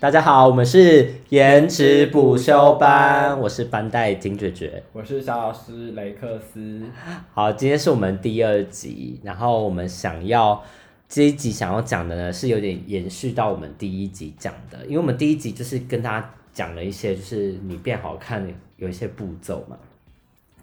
大家好，我们是颜值补修班，我是班代金爵爵。我是小老师雷克斯。好，今天是我们第二集，然后我们想要这一集想要讲的呢，是有点延续到我们第一集讲的，因为我们第一集就是跟大家讲了一些，就是你变好看有一些步骤嘛。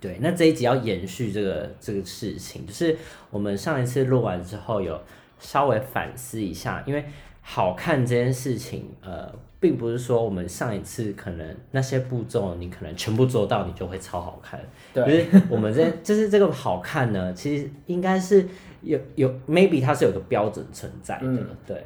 对，那这一集要延续这个这个事情，就是我们上一次录完之后有稍微反思一下，因为好看这件事情，呃，并不是说我们上一次可能那些步骤你可能全部做到，你就会超好看。对，就是我们这就是这个好看呢，其实应该是有有 maybe 它是有个标准存在的，嗯对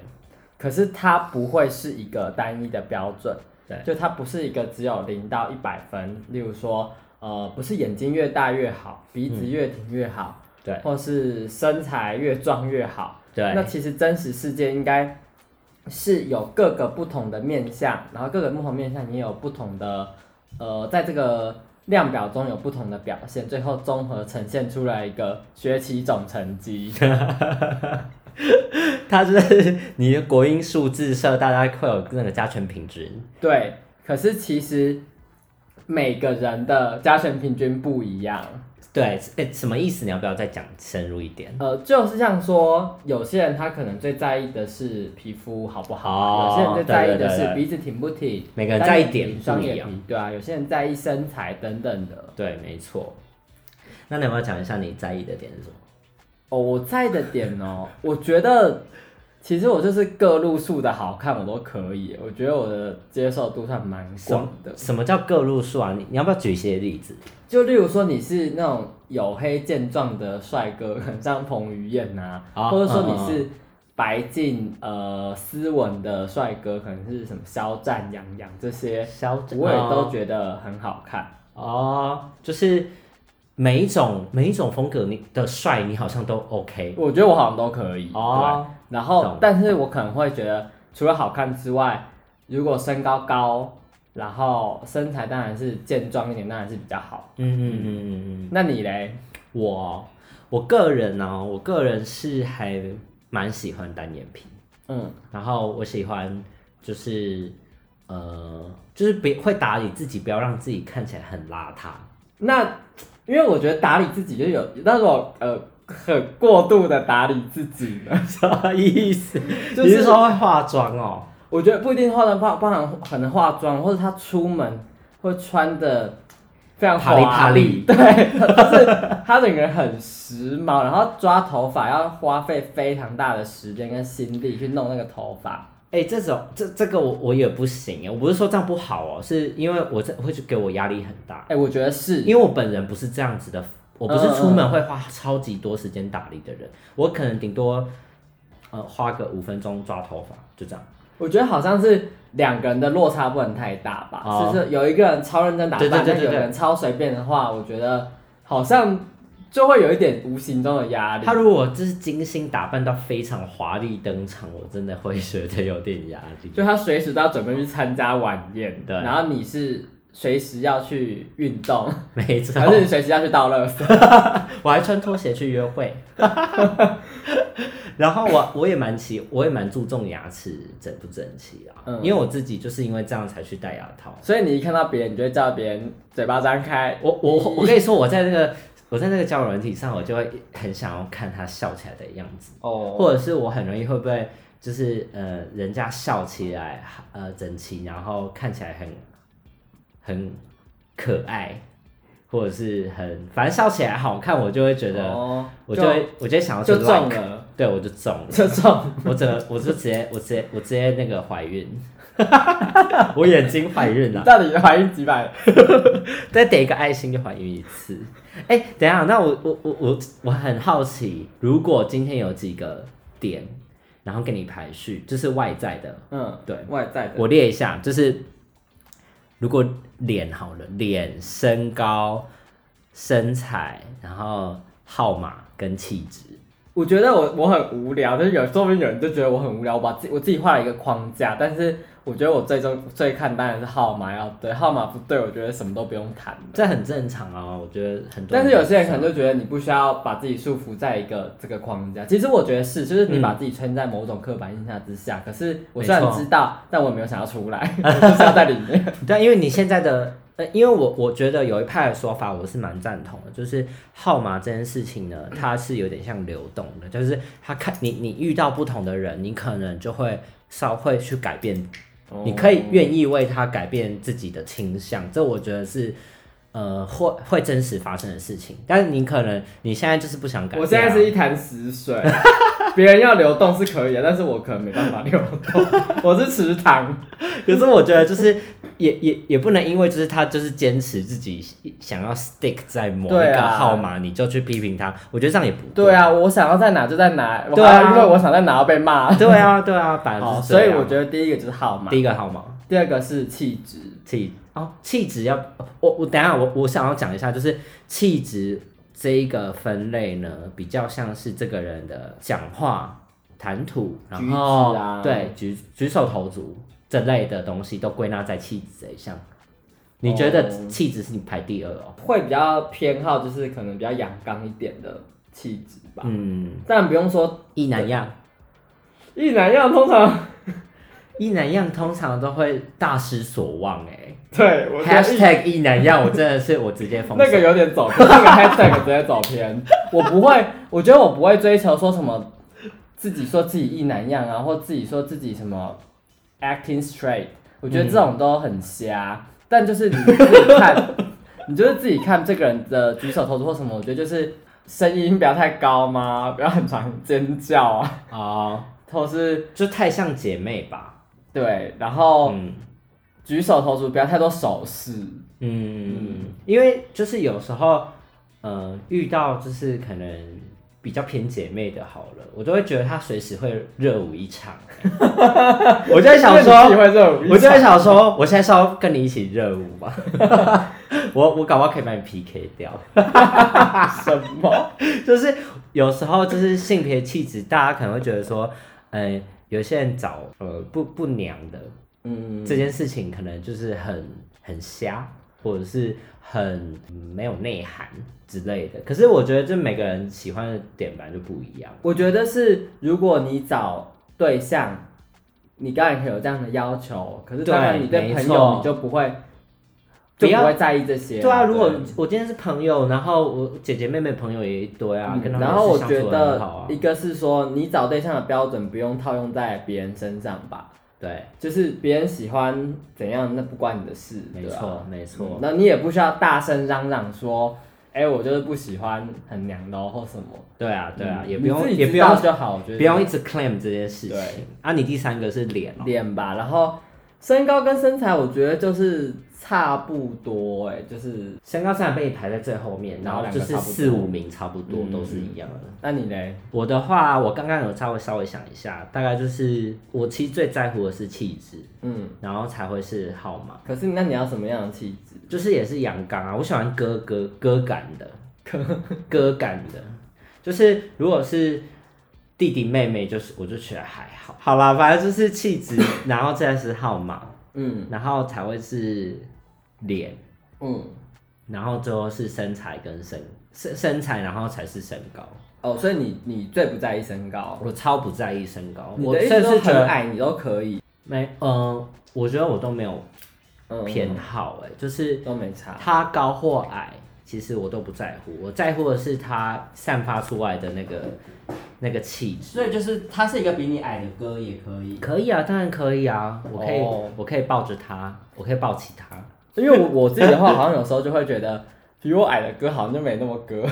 可是它不会是一个单一的标准，对就它不是一个只有零到一百分。例如说，呃，不是眼睛越大越好，鼻子越挺越好，对或是身材越壮越好。对，那其实真实世界应该是有各个不同的面相，然后各个不同面相也有不同的，呃，在这个量表中有不同的表现，最后综合呈现出来一个学期总成绩。它是你的国音数字社，大家会有那个加权平均。对，可是其实每个人的加权平均不一样。对，哎，什么意思？你要不要再讲深入一点？呃，就是像说，有些人他可能最在意的是皮肤好不好，哦有些人最在意的对对对对是鼻子挺不挺，每个人在意点单眼皮对啊，有些人在意身材等等的。对，没错。那你要不要讲一下你在意的点是什么？哦，我在意的点哦，我觉得其实我就是各路数的好看我都可以，我觉得我的接受度算蛮广的。什么叫各路数啊？你你要不要举一些例子？就例如说你是那种黝黑健壮的帅哥，很像彭于晏呐、啊或者说你是白净呃斯文的帅哥，可能是什么肖战、杨洋这些，消我也都觉得很好看。哦，就是每一种每一种风格你的帅，你好像都 OK 我觉得我好像都可以。哦。对，然后但是我可能会觉得，除了好看之外，如果身高高，然后身材当然是健壮一点，当然是比较好。嗯嗯嗯嗯嗯，那你嘞？我我个人呢、我个人是还蛮喜欢单眼皮，嗯，然后我喜欢就是呃，就是别会打理自己，不要让自己看起来很邋遢。那因为我觉得打理自己就有，但是我呃很 过度的打理自己呢，什么意思？就你是说会化妆哦？我觉得不一定化妆包包含可能化妆，或者他出门会穿的非常华啪里 对，就是他整个人很时髦，然后抓头发要花费非常大的时间跟心力去弄那个头发。哎、这种这这个我我也不行哎，我不是说这样不好哦，是因为我这会去给我压力很大，哎、我觉得是，因为我本人不是这样子的，我不是出门会花超级多时间打理的人，我可能顶多呃花个五分钟抓头发，就这样。我觉得好像是两个人的落差不能太大吧，哦就是有一个人超认真打扮，对对对对对但有人超随便的话，我觉得好像就会有一点无形中的压力。他如果就是精心打扮到非常华丽登场，我真的会觉得有点压力。就他随时都要准备去参加晚宴，对然后你是随时要去运动，没错，还是你随时要去倒垃圾？我还穿拖鞋去约会。然后我我也蛮奇，我也蛮注重牙齿整不整齐啊，嗯因为我自己就是因为这样才去戴牙套。所以你一看到别人，你就会叫别人嘴巴张开。我我我跟你说，我在那个我在那个交友软体上，我就会很想要看他笑起来的样子，哦，或者是我很容易会不会就是呃人家笑起来呃整齐，然后看起来很很可爱，或者是很反正笑起来好看，我就会觉得、哦我就会我就会想要去就中了，对我就中了，就中。我整个我就直接我直接我直接那个怀孕，我眼睛怀孕了。到底怀孕几百？再点一个爱心就怀孕一次。哎、等一下，那我我我我我很好奇，如果今天有几个点，然后给你排序，就是外在的，嗯，对外在的。我列一下，就是如果脸好了，脸、身高、身材，然后号码跟气质，我觉得我我很无聊，就是有说不定有人就觉得我很无聊，我把自我自己画了一个框架，但是我觉得我最终最看当然是号码要对，号码不对，我觉得什么都不用谈了。这很正常啊，我觉得很多。但是有些人可能就觉得你不需要把自己束缚在一个这个框架。其实我觉得是，就是你把自己圈在某种刻板印象之下。可是我虽然知道，但我没有想要出来，就是要在里面。对，因为你现在的。因为我我觉得有一派的说法，我是蛮赞同的，就是号码这件事情呢，它是有点像流动的，就是他看你你遇到不同的人，你可能就会稍会去改变，你可以愿意为他改变自己的倾向，这我觉得是呃会会真实发生的事情，但是你可能你现在就是不想改，我现在是一潭死水，别人要流动是可以的，但是我可能没办法流动，我是池塘，可是我觉得就是。也也也不能因为就是他就是坚持自己想要 stick 在某一个号码，你就去批评他。我觉得这样也不对啊。我想要在哪就在哪，对啊，因为我想在哪要被骂。对啊，对啊，反正所以我觉得第一个就是号码，第一个号码，第二个是气质，气哦，气质要我我等下我我想要讲一下，就是气质这一个分类呢，比较像是这个人的讲话谈吐，然后对举举手投足。这类的东西都归纳在气质这一项，你觉得气质是你排第二哦？会比较偏好就是可能比较阳刚一点的气质吧。嗯，但不用说一男样，一男样通常一男样通常都会大失所望哎。对，#hashtag 一男样我真的是我直接封。那个有点走偏，那个 #hashtag 直接走偏。我不会，我觉得我不会追求说什么自己说自己一男样啊，或自己说自己什么。Acting straight，我觉得这种都很瞎，但就是你自己看，你就是自己看这个人的举手投足或什么，我觉得就是声音不要太高吗？不要很常尖叫啊，啊，或是就太像姐妹吧？对，然后举手投足不要太多手势，嗯，因为就是有时候，呃，遇到就是可能。比较偏姐妹的，好了，我都会觉得她随时会热舞一场。我就在想说，我就在想说，我现在是要跟你一起热舞吗？我我搞不好可以把你 PK 掉。什么？就是有时候就是性别气质，大家可能会觉得说，嗯，有些人找呃不不娘的，嗯，这件事情可能就是很很瞎，或者是很没有内涵。之类的，可是我觉得这每个人喜欢的点本来就不一样。我觉得是，如果你找对象，你当然可以有这样的要求，可是当然你对朋友你就不会，就不会在意这些。对啊，如果我今天是朋友，然后我姐姐妹妹朋友也一堆啊，跟他们然后我觉得一个是说，你找对象的标准不用套用在别人身上吧？对，就是别人喜欢怎样，那不关你的事。没错，没错。那你也不需要大声嚷嚷说。哎，我就是不喜欢很娘的或什么。对啊，对啊，也不用，也不用就好，我觉得不用一直 claim 这件事情。啊，你第三个是脸，脸吧，然后身高跟身材，我觉得就是。差不多哎，就是身高上被你排在最后面，然后就是四五名差不多都是一样的。那你呢？我的话，我刚刚有稍微稍微想一下，大概就是我其实最在乎的是气质，嗯，然后才会是号码。可是那你要什么样的气质？就是也是阳刚啊，我喜欢哥哥哥感的，哥哥感的，就是如果是弟弟妹妹，就是我就觉得还好。好啦，反正就是气质，然后再是号码，嗯，然后才会是。脸，嗯，然后最后是身材跟身身身材，然后才是身高。哦，所以你你最不在意身高？我超不在意身高。我甚至很矮，你都可以。没，嗯，我觉得我都没有偏好，哎，就是都没差。他高或矮，其实我都不在乎。我在乎的是他散发出来的那个那个气质。所以就是他是一个比你矮的哥也可以。可以啊，当然可以啊。我可以，我可以抱着他，我可以抱起他。因为我我自己的话，好像有时候就会觉得，比我矮的哥好像就没那么哥。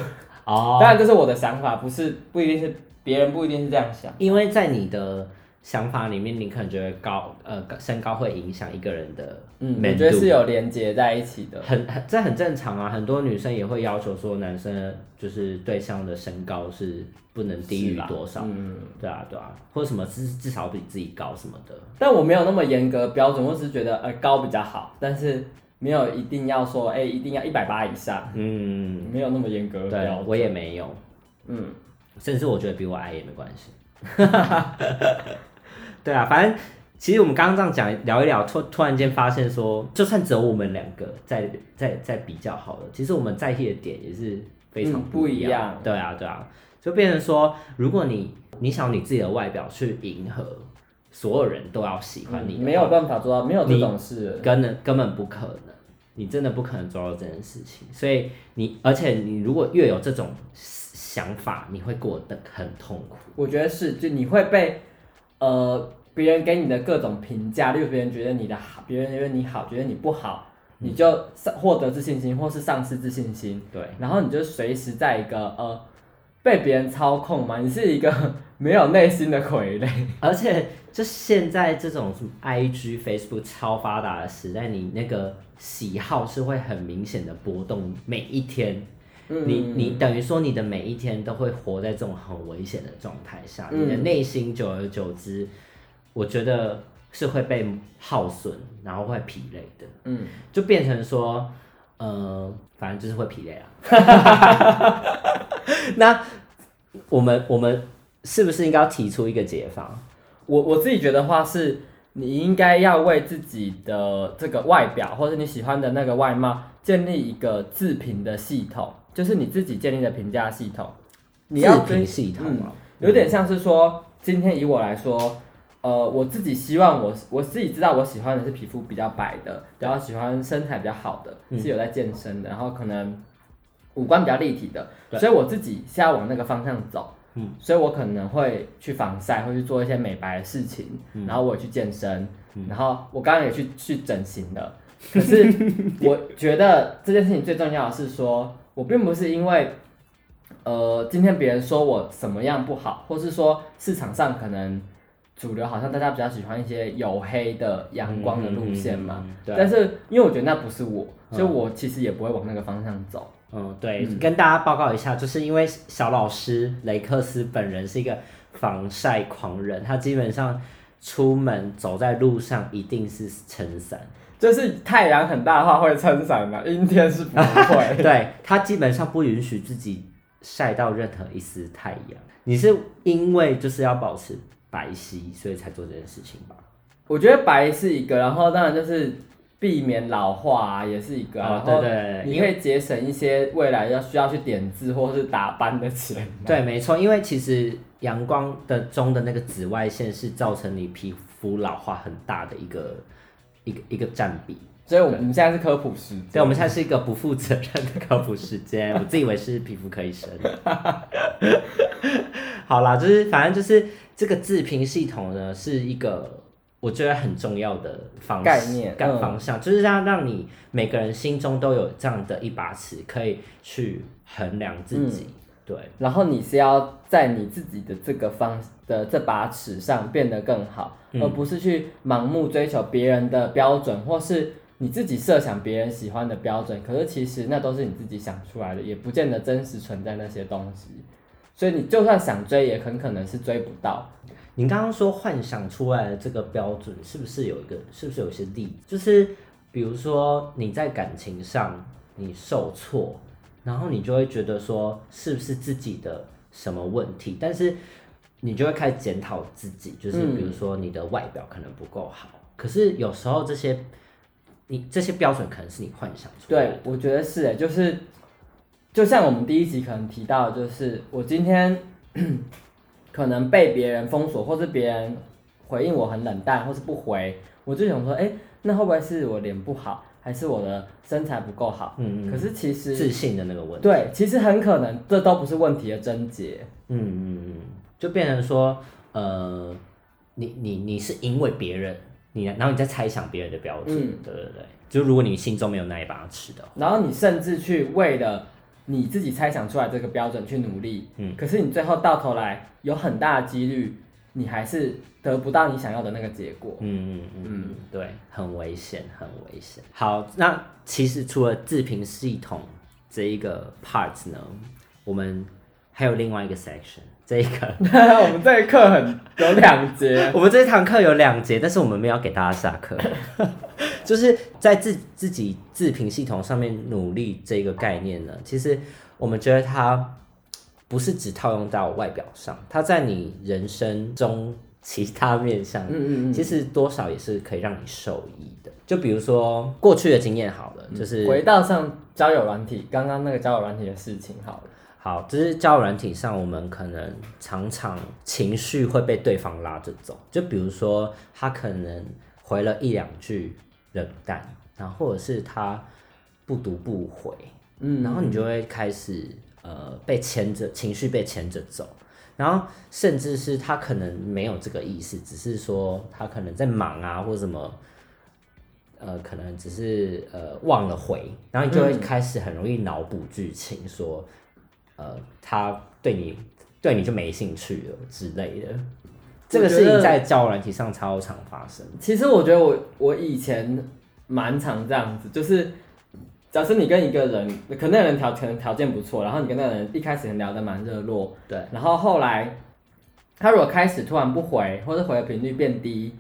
哦，当然这是我的想法，不是不一定是别人不一定是这样想。因为在你的想法里面，你可能觉得高呃身高会影响一个人的，嗯，我觉得是有连接在一起的，很很这很正常啊。很多女生也会要求说，男生就是对象的身高是不能低于多少，嗯，对啊对啊，或者什么至至少比自己高什么的。但我没有那么严格标准，我只是觉得呃高比较好，但是。没有一定要说，哎，一定要一百八以上，嗯，没有那么严格。对，我也没有，嗯，甚至我觉得比我矮也没关系。对啊，反正其实我们刚刚这样讲聊一聊，突突然间发现说，就算只有我们两个在在在比较好了，其实我们在意的点也是非常嗯不一一样。对啊，对啊，就变成说，如果你你想你自己的外表去迎合所有人都要喜欢你，嗯没有办法做到，没有这种事。根本根本不可能，你真的不可能做到这件事情。所以你，而且你如果越有这种想法，你会过得很痛苦。我觉得是，就你会被呃别人给你的各种评价，例如别人觉得你的好，别人觉得你好，觉得你不好，你就丧获得自信心，或是丧失自信心，对，然后你就随时在一个呃被别人操控嘛，你是一个 没有内心的傀儡。而且就现在这种什么 IG、Facebook 超发达的时代，你那个喜好是会很明显的波动，每一天。嗯你你等于说你的每一天都会活在这种很危险的状态下，嗯你的内心久而久之，我觉得是会被耗损，然后会疲累的，嗯，就变成说，呃，反正就是会疲累啊。那我们我们是不是应该要提出一个解法？我我自己觉得话是，你应该要为自己的这个外表，或者你喜欢的那个外貌，建立一个自评的系统，就是你自己建立的评价系统。你要跟自评系统啊，有点像是说，今天以我来说，呃，我自己希望我我自己知道我喜欢的是皮肤比较白的，然后喜欢身材比较好的，嗯是有在健身的，然后可能五官比较立体的，对所以我自己是要往那个方向走。嗯，所以我可能会去防晒，会去做一些美白的事情，嗯然后我也去健身，然后我刚刚也去去整形了。可是我觉得这件事情最重要的是说，我并不是因为呃，今天别人说我什么样不好，或是说市场上可能主流好像大家比较喜欢一些黝黑的阳光的路线嘛。但是因为我觉得那不是我，所以我其实也不会往那个方向走。嗯，对，跟大家报告一下，就是因为小老师雷克斯本人是一个防晒狂人，他基本上出门走在路上一定是撑伞，就是太阳很大的话会撑伞嘛，阴天是不会。对他基本上不允许自己晒到任何一丝太阳。你是因为就是要保持白皙，所以才做这件事情吧？我觉得白是一个，然后当然就是避免老化啊，也是一个啊、对对对，你会节省一些未来要需要去点痣或是打斑的钱。对，没错，因为其实阳光的中的那个紫外线是造成你皮肤老化很大的一个一个一个占比。所以我们现在是科普时间。对，我们现在是一个不负责任的科普时间，我自以为是皮肤科医生。好啦，就是反正就是这个自评系统呢，是一个我觉得很重要的方概念嗯干方向，就是让让你每个人心中都有这样的一把尺，可以去衡量自己。对，然后你是要在你自己的这个方的这把尺上变得更好，嗯而不是去盲目追求别人的标准，或是你自己设想别人喜欢的标准。可是其实那都是你自己想出来的，也不见得真实存在那些东西。所以你就算想追，也很可能是追不到。你刚刚说幻想出来的这个标准，是不是有一个，是不是有些例子？就是比如说你在感情上你受挫，然后你就会觉得说是不是自己的什么问题，但是你就会开始检讨自己，就是比如说你的外表可能不够好，可是有时候这些你这些标准可能是你幻想出来的，对，我觉得是，就是就像我们第一集可能提到，就是我今天可能被别人封锁，或是别人回应我很冷淡，或是不回，我就想说，哎、那会不会是我脸不好，还是我的身材不够好？嗯嗯，可是其实自信的那个问题。对，其实很可能这都不是问题的症结。嗯嗯嗯，就变成说，呃，你你你是因为别人，你然后你在猜想别人的标准，嗯对对对，就如果你心中没有那一把尺的话，然后你甚至去为了你自己猜想出来这个标准去努力，嗯可是你最后到头来有很大的几率，你还是得不到你想要的那个结果。嗯嗯嗯嗯，对，很危险，很危险。好，那其实除了自评系统这一个 part 呢，我们还有另外一个 section，这一个。我们这一课很有两节，我们这一堂课有两节，但是我们没有给大家下课，就是在自自己自评系统上面努力这个概念呢，其实我们觉得它不是只套用到外表上，它在你人生中其他面向，嗯嗯嗯，其实多少也是可以让你受益的。就比如说过去的经验好了，就是回到上交友软体，刚刚那个交友软体的事情好了。好，就是交友软体上，我们可能常常情绪会被对方拉着走。就比如说，他可能回了一两句冷淡，然后或者是他不读不回，嗯，然后你就会开始呃被牵着，情绪被牵着走。然后甚至是他可能没有这个意思，只是说他可能在忙啊，或什么，呃，可能只是呃忘了回，然后你就会开始很容易脑补剧情，说。呃，他对你对你就没兴趣了之类的，这个事情在交友软体上超常发生。其实我觉得我我以前蛮常这样子，就是假设你跟一个人，可能那个人条可能条件不错，然后你跟那个人一开始聊得蛮热络，对，然后后来他如果开始突然不回，或者回的频率变低，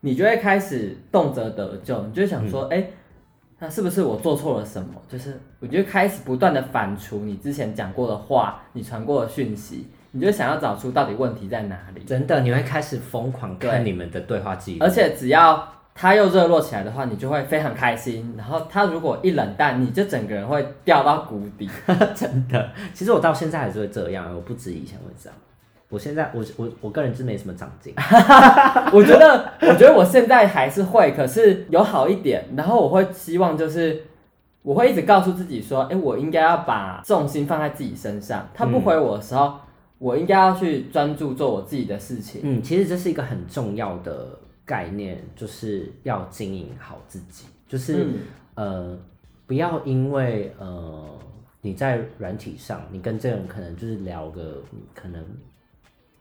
你就会开始动辄得咎，你就想说，哎。那是不是我做错了什么？就是我觉得开始不断的反刍你之前讲过的话，你传过的讯息，你就想要找出到底问题在哪里。真的，你会开始疯狂看你们的对话记录，而且只要他又热络起来的话，你就会非常开心。然后他如果一冷淡，你就整个人会掉到谷底。真的，其实我到现在还是会这样，我不止以前会这样。我现在我我我个人是没什么长进，我觉得我觉得我现在还是会，可是有好一点。然后我会希望就是我会一直告诉自己说，哎，我应该要把重心放在自己身上。他不回我的时候，我应该要去专注做我自己的事情。嗯，其实这是一个很重要的概念，就是要经营好自己，就是呃不要因为呃你在软体上，你跟这个人可能就是聊个可能。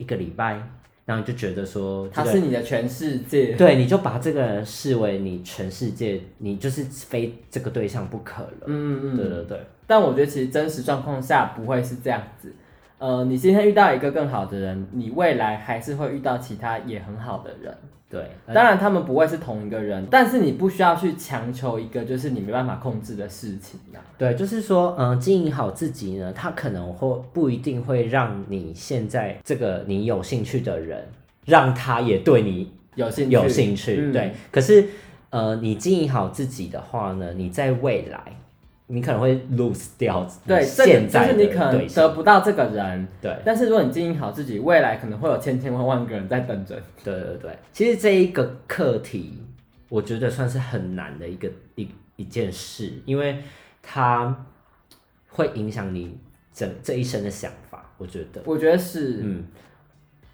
一个礼拜，然后就觉得说他是你的全世界，对，你就把这个人视为你全世界，你就是非这个对象不可了。嗯嗯，对对对。但我觉得其实真实状况下不会是这样子。呃，你今天遇到一个更好的人，你未来还是会遇到其他也很好的人。对，当然他们不会是同一个人，但是你不需要去强求一个就是你没办法控制的事情呀。对，就是说，嗯，经营好自己呢，他可能会不一定会让你现在这个你有兴趣的人，让他也对你有兴有兴趣。对，可是，呃，你经营好自己的话呢，你在未来。你可能会 lose 掉对，现在就是你可能得不到这个人，对。但是如果你经营好自己，未来可能会有千千万万个人在等着。对对对，其实这一个课题，我觉得算是很难的一个一一件事，因为它会影响你整这一生的想法。我觉得，我觉得是，嗯。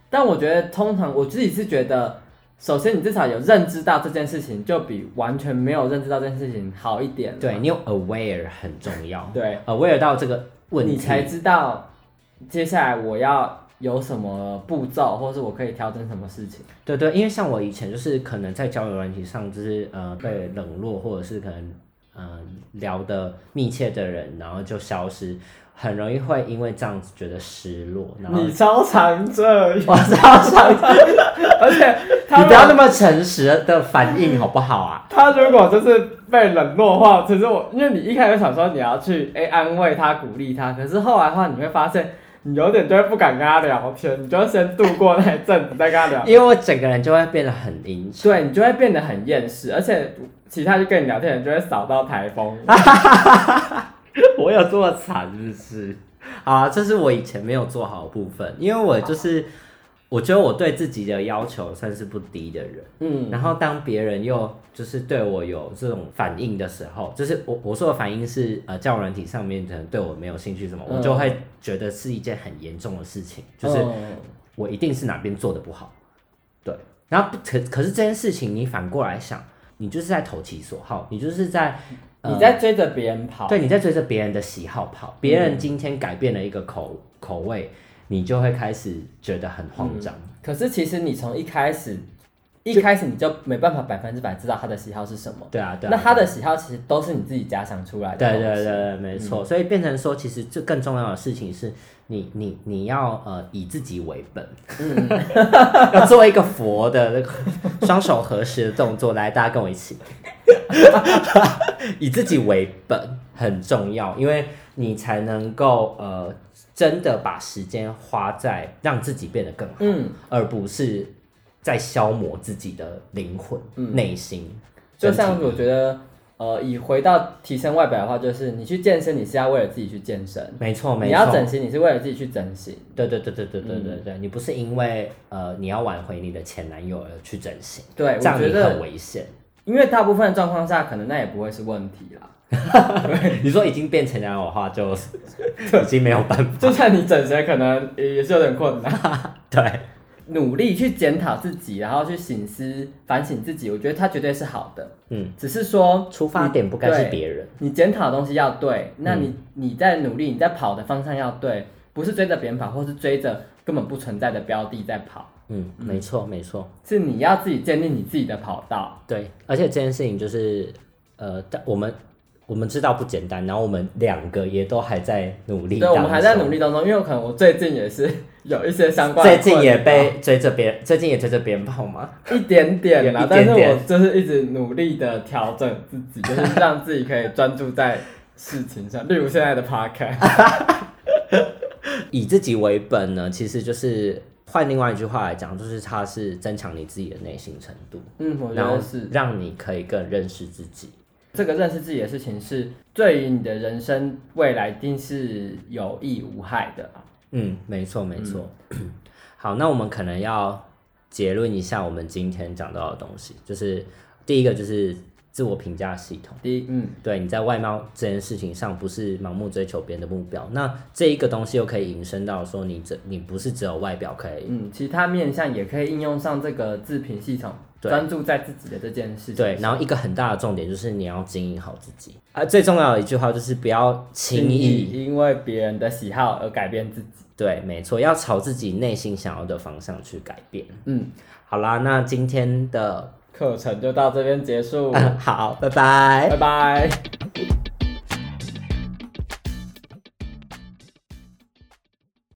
但我觉得通常我自己是觉得。首先，你至少有认知到这件事情，就比完全没有认知到这件事情好一点。对你有 aware 很重要。对，aware 到这个问题，你才知道接下来我要有什么步骤，或是我可以调整什么事情。对对，因为像我以前就是可能在交友软体上，就是呃被冷落，或者是可能嗯聊的密切的人，然后就消失。很容易会因为这样子觉得失落，然后你超常这，我超常，而且 你不要那么诚实的反应好不好啊？他如果就是被冷落的话，其实我因为你一开始想说你要去哎安慰他、鼓励他，可是后来的话你会发现你有点就会不敢跟他聊天，你就要先度过那一阵子再跟他聊，因为我整个人就会变得很阴沉，对你就会变得很厌世，而且其他就跟你聊天的人就会扫到台风。我有这么惨，是不是？啊，这是我以前没有做好的部分，因为我就是，我觉得我对自己的要求算是不低的人，嗯，然后当别人又就是对我有这种反应的时候，就是我我说的反应是，呃，教软体上面可能对我没有兴趣什么，我就会觉得是一件很严重的事情，就是我一定是哪边做的不好，对，然后可可是这件事情你反过来想，你就是在投其所好，你就是在。你在追着别人跑，对，你在追着别人的喜好跑。别人今天改变了一个口口味，你就会开始觉得很慌张。可是其实你从一开始，一开始你就没办法百分之百知道他的喜好是什么。对啊，对。那他的喜好其实都是你自己假想出来的。对对对，没错。所以变成说，其实这更重要的事情是你你你要呃以自己为本，要做一个佛的那个双手合十的动作。来，大家跟我一起。以自己为本很重要，因为你才能够呃真的把时间花在让自己变得更好，嗯，而不是在消磨自己的灵魂、嗯内心。就像我觉得，呃，以回到提升外表的话，就是你去健身，你是要为了自己去健身；没错，没错，你要整形，你是为了自己去整形。对对对对对对对嗯对，你不是因为呃你要挽回你的前男友而去整形，对，我这样你很，危险。因为大部分状况下，可能那也不会是问题啦。你说已经变前男友的话，就 已经没有办法。就算你整形，可能也是有点困难。对，努力去检讨自己，然后去醒思、反省自己，我觉得它绝对是好的。嗯，只是说出发点不该是别人。你检讨的东西要对，那你、嗯你在努力，你在跑的方向要对，不是追着别人跑，或是追着根本不存在的标的在跑，嗯，没错没错，是你要自己建立你自己的跑道。对。而且这件事情就是呃，但我们我们知道不简单，然后我们两个也都还在努力。对，我们还在努。力当中，因为可能我最近也是 有一些相关的最近也被追着别人，最近也追着别人跑吗？一点点啦，但是我就是一直努力的调整自己，就是让自己可以专注在事情上，例如现在的 podcast。以自己为本呢，其实就是换另外一句话来讲，就是它是增强你自己的内心程度，嗯，我觉然后得是让你可以更认识自己。这个认识自己的事情，是对于你的人生未来一定是有益无害的啊。嗯，没错没错。好，那我们可能要结论一下我们今天讲到的东西，就是第一个就是自我评价系统。第一，嗯，对，你在外貌这件事情上不是盲目追求别人的目标，那这一个东西又可以引申到说你这你不是只有外表可以，嗯，其他面向也可以应用上这个自评系统，对专注在自己的这件事情。对，然后一个很大的重点就是你要经营好自己啊，最重要的一句话就是不要轻易，因为别人的喜好而改变自己。对，没错，要朝自己内心想要的方向去改变。嗯，好啦，那今天的课程就到这边结束，好，拜拜拜。拜。